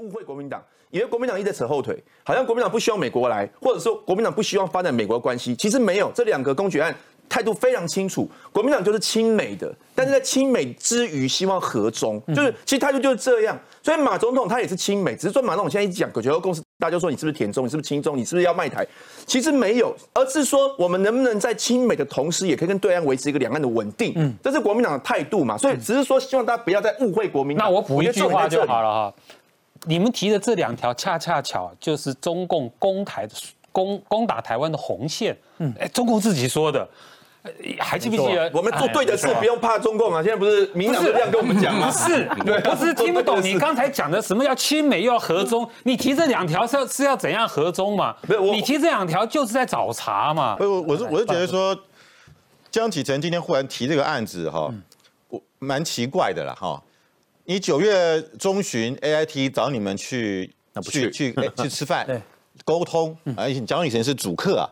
误会国民党，以为国民党一直在扯后腿，好像国民党不希望美国来，或者说国民党不希望发展美国关系。其实没有，这两个公决案态度非常清楚，国民党就是亲美的，但是在亲美之余希望和中，就是其实态度就是这样。所以马总统他也是亲美，只是说马总统现在一讲，九九二共识，大家就说你是不是田中，你是不是亲中，你是不是要卖台？其实没有，而是说我们能不能在亲美的同时，也可以跟对岸维持一个两岸的稳定。嗯，这是国民党的态度嘛。所以只是说希望大家不要再误会国民党。那我补一句话就好了哈。你们提的这两条，恰恰巧就是中共攻台的攻攻打台湾的红线。嗯，哎，中共自己说的。还记不记得？我们做对的事，不用怕中共啊！现在不是民党这样跟我们讲吗？不是，我只是听不懂你刚才讲的什么叫亲美又要和中？你提这两条是要是要怎样和中嘛？没有，你提这两条就是在找茬嘛？不，我是我是觉得说，江启臣今天忽然提这个案子哈，我蛮奇怪的啦哈。你九月中旬 A I T 找你们去去去去吃饭 沟通，而且江启臣是主客啊，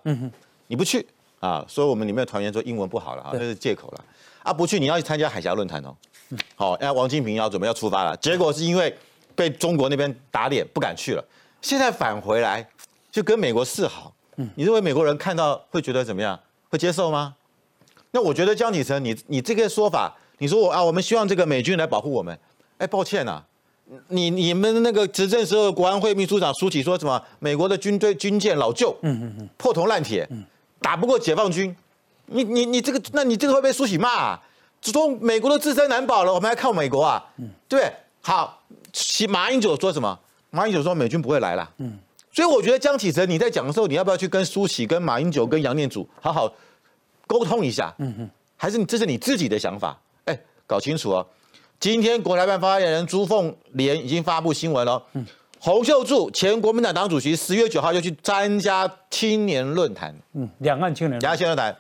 你不去。啊，所以我们里面的团员说英文不好了啊，那是借口了。啊，不去你要去参加海峡论坛哦。好，那王金平要准备要出发了，结果是因为被中国那边打脸，不敢去了。现在返回来就跟美国示好。嗯，你认为美国人看到会觉得怎么样？会接受吗？那我觉得江启臣，你你这个说法，你说我啊，我们希望这个美军来保护我们。哎，抱歉呐，你你们那个执政时候国安会秘书长舒淇说什么？美国的军队军舰老旧，嗯嗯嗯，破铜烂铁，嗯。打不过解放军，你你你这个，那你这个会被苏喜骂。啊？说美国都自身难保了，我们还靠美国啊？嗯，对。好，马英九说什么？马英九说美军不会来了。嗯，所以我觉得江启臣你在讲的时候，你要不要去跟苏喜、跟马英九、跟杨念祖好好沟通一下？嗯哼，还是你这是你自己的想法？哎，搞清楚哦。今天国台办发言人朱凤莲已经发布新闻了。嗯。洪秀柱前国民党党主席十月九号就去参加青年论坛，嗯，两岸青年两岸青年论坛，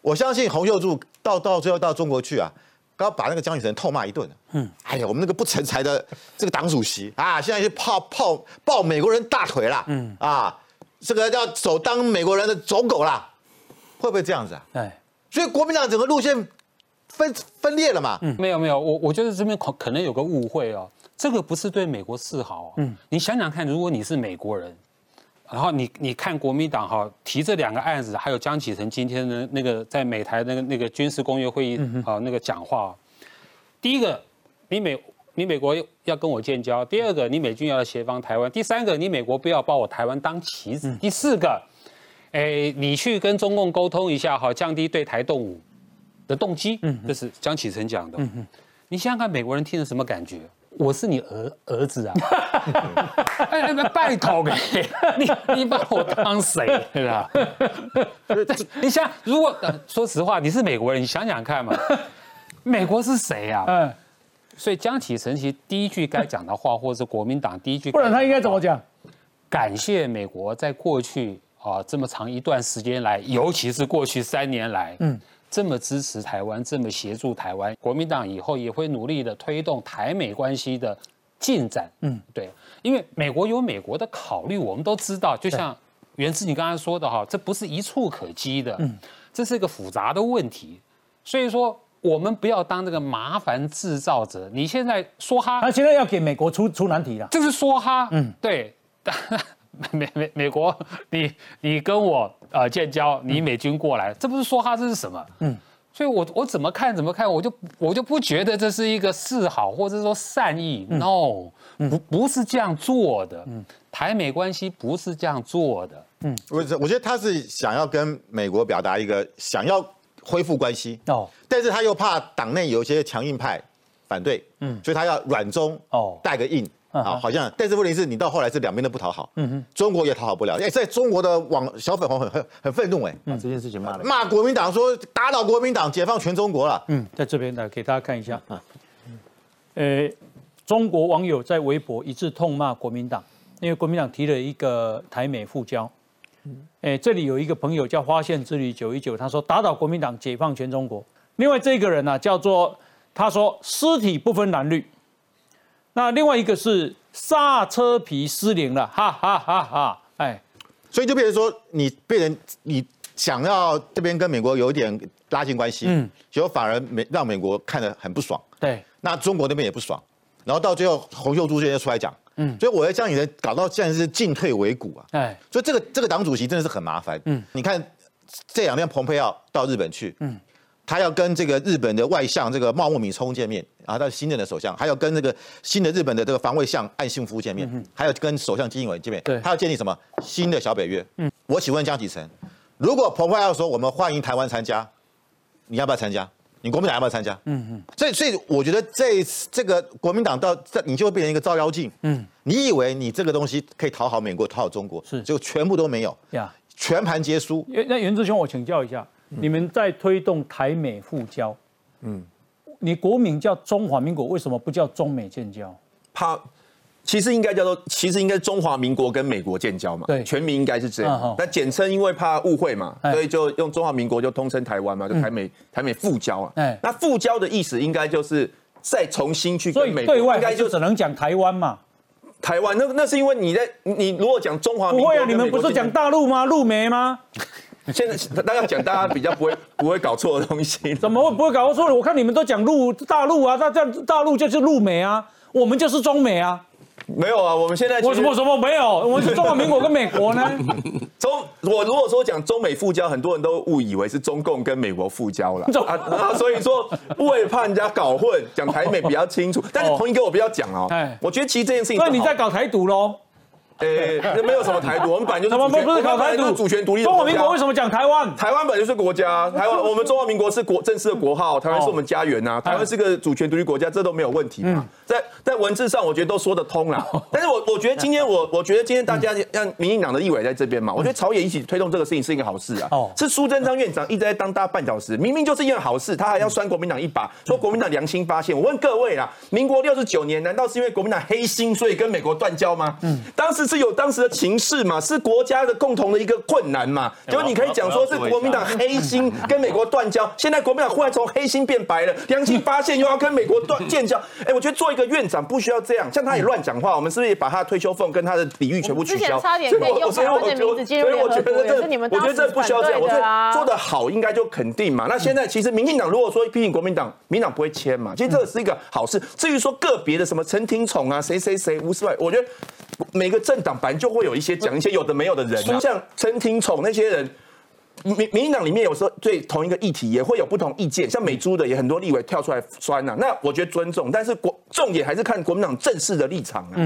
我相信洪秀柱到到最后到中国去啊，刚把那个江启臣痛骂一顿嗯，哎呀，我们那个不成才的这个党主席啊，现在去泡泡抱美国人大腿啦，嗯，啊，这个要走当美国人的走狗啦，会不会这样子啊？哎，所以国民党整个路线分分裂了嘛？嗯，没有没有，我我觉得这边可可能有个误会哦。这个不是对美国示好，嗯，你想想看，如果你是美国人，然后你你看国民党哈提这两个案子，还有江启臣今天的那个在美台那个那个军事工业会议啊那个讲话，第一个，你美你美国要跟我建交；第二个，你美军要协防台湾；第三个，你美国不要把我台湾当棋子；第四个，哎，你去跟中共沟通一下哈，降低对台动武的动机。嗯，这是江启臣讲的。你想想看，美国人听了什么感觉？我是你儿儿子啊！哎，拜托给 你，你把我当谁？对吧？你想，如果说实话，你是美国人，你想想看嘛，美国是谁啊？嗯。所以江启臣其实第一句该讲的话，或者是国民党第一句，不然他应该怎么讲？感谢美国在过去啊这么长一段时间来，尤其是过去三年来，嗯。这么支持台湾，这么协助台湾，国民党以后也会努力的推动台美关系的进展。嗯，对，因为美国有美国的考虑，我们都知道。就像袁志你刚才说的哈，这不是一触可及的，嗯，这是一个复杂的问题。所以说，我们不要当这个麻烦制造者。你现在说哈，他现在要给美国出出难题了，就是说哈，嗯，对。美美美国，你你跟我呃建交，你美军过来，这不是说哈，这是什么？嗯，所以我我怎么看怎么看，我就我就不觉得这是一个示好或者说善意，no，不不是这样做的。嗯，台美关系不是这样做的。嗯，我我觉得他是想要跟美国表达一个想要恢复关系哦，但是他又怕党内有一些强硬派反对，嗯，所以他要软中哦。带个硬。好，好像，但是问题是你到后来是两边都不讨好，嗯哼，中国也讨好不了，哎，在中国的网小粉红很很很愤怒，哎，把这件事情骂了，骂国民党说打倒国民党，解放全中国了，嗯，在这边呢给大家看一下。啊，呃，中国网友在微博一致痛骂国民党，因为国民党提了一个台美复交，嗯，哎，这里有一个朋友叫花县之旅九一九，他说打倒国民党，解放全中国，另外这个人呢叫做他说尸体不分蓝绿。那另外一个是刹车皮失灵了，哈哈哈哈！哎，所以就变成说，你被人你想要这边跟美国有一点拉近关系，嗯，结果反而美让美国看得很不爽，对，那中国那边也不爽，然后到最后洪秀柱这些出来讲，嗯，所以我要将你的搞到现在是进退维谷啊，哎，所以这个这个党主席真的是很麻烦，嗯，你看这两天蓬佩奥到日本去，嗯，他要跟这个日本的外相这个茂木敏充见面，然后他新任的首相，还要跟这个新的日本的这个防卫相岸信夫见面，还要跟首相金英文见面，对他要建立什么新的小北约？嗯，我请问江启臣，如果蓬佩奥说我们欢迎台湾参加，你要不要参加？你国民党要不要参加？嗯嗯。所以，所以我觉得这一次这个国民党到这，你就会变成一个照妖镜。嗯。你以为你这个东西可以讨好美国、讨好中国，是结果全部都没有，呀，全盘皆输。那那袁志兄，我请教一下，你们在推动台美复交，嗯，你国名叫中华民国，为什么不叫中美建交？怕，其实应该叫做，其实应该中华民国跟美国建交嘛，对全名应该是这样。那简称因为怕误会嘛，哎所以就用中华民国就通称台湾嘛，就台美台美复交啊哎。那复交的意思应该就是再重新去跟美国，对外还应该就只能讲台湾嘛？台湾。那那是因为你在你如果讲中华民国，不会啊，你们不是讲大陆吗？陆媒吗？现在大家讲大家比较不会不会搞错的东西。怎么会不会搞错了？我看你们都讲陆大陆啊，那这样大陆就是陆美啊，我们就是中美啊。没有啊，我们现在我什么什么没有？我们是中华民国跟美国呢？中我如果说讲中美复交，很多人都误以为是中共跟美国复交了中啊啊，所以说为了怕人家搞混，讲台美比较清楚。但是同一个我不要讲哦哎，我觉得其实这件事情是好，所以你在搞台独喽？呃，那没有什么台独，我们本来就是什么主权不是搞台独？主权独立中华国民国为什么讲台湾？台湾本来就是国家，台湾我们中华民国是国正式的国号，台湾是我们家园呐、台湾是个主权独立国家，这都没有问题嘛。在在文字上，我觉得都说得通啦。但是我我觉得今天我我觉得今天大家让民进党的立委在这边嘛，我觉得朝野一起推动这个事情是一个好事啊。哦是苏贞昌院长一直在当大绊脚石，明明就是一件好事，他还要拴国民党一把，说国民党良心发现。我问各位啦，民国六十九年，难道是因为国民党黑心，所以跟美国断交吗？嗯，当时是有当时的情势嘛，是国家的共同的一个困难嘛。结果你可以讲说是国民党黑心 跟美国断交，现在国民党忽然从黑心变白了，良心发现又要跟美国断建交。哎，我觉得做一个院长不需要这样，像他也乱讲话，我们是不是也把他的退休俸跟他的礼遇全部取消？差点可以用所以我台湾的名字进入所以我觉联合国得这也是你们我觉得这不需要这样，我觉得做的好应该就肯定嘛。那现在其实民进党如果说批评国民党，民进党不会签嘛，其实这个是一个好事。至于说个别的什么陈廷宠啊，谁谁谁吴思外，我觉得每个政党本来就会有一些讲一些有的没有的人啊，像陈廷宠那些人。民民进党里面有时候对同一个议题也会有不同意见，像美珠的也很多立委跳出来酸呐、那我觉得尊重，但是国重点还是看国民党正式的立场啊。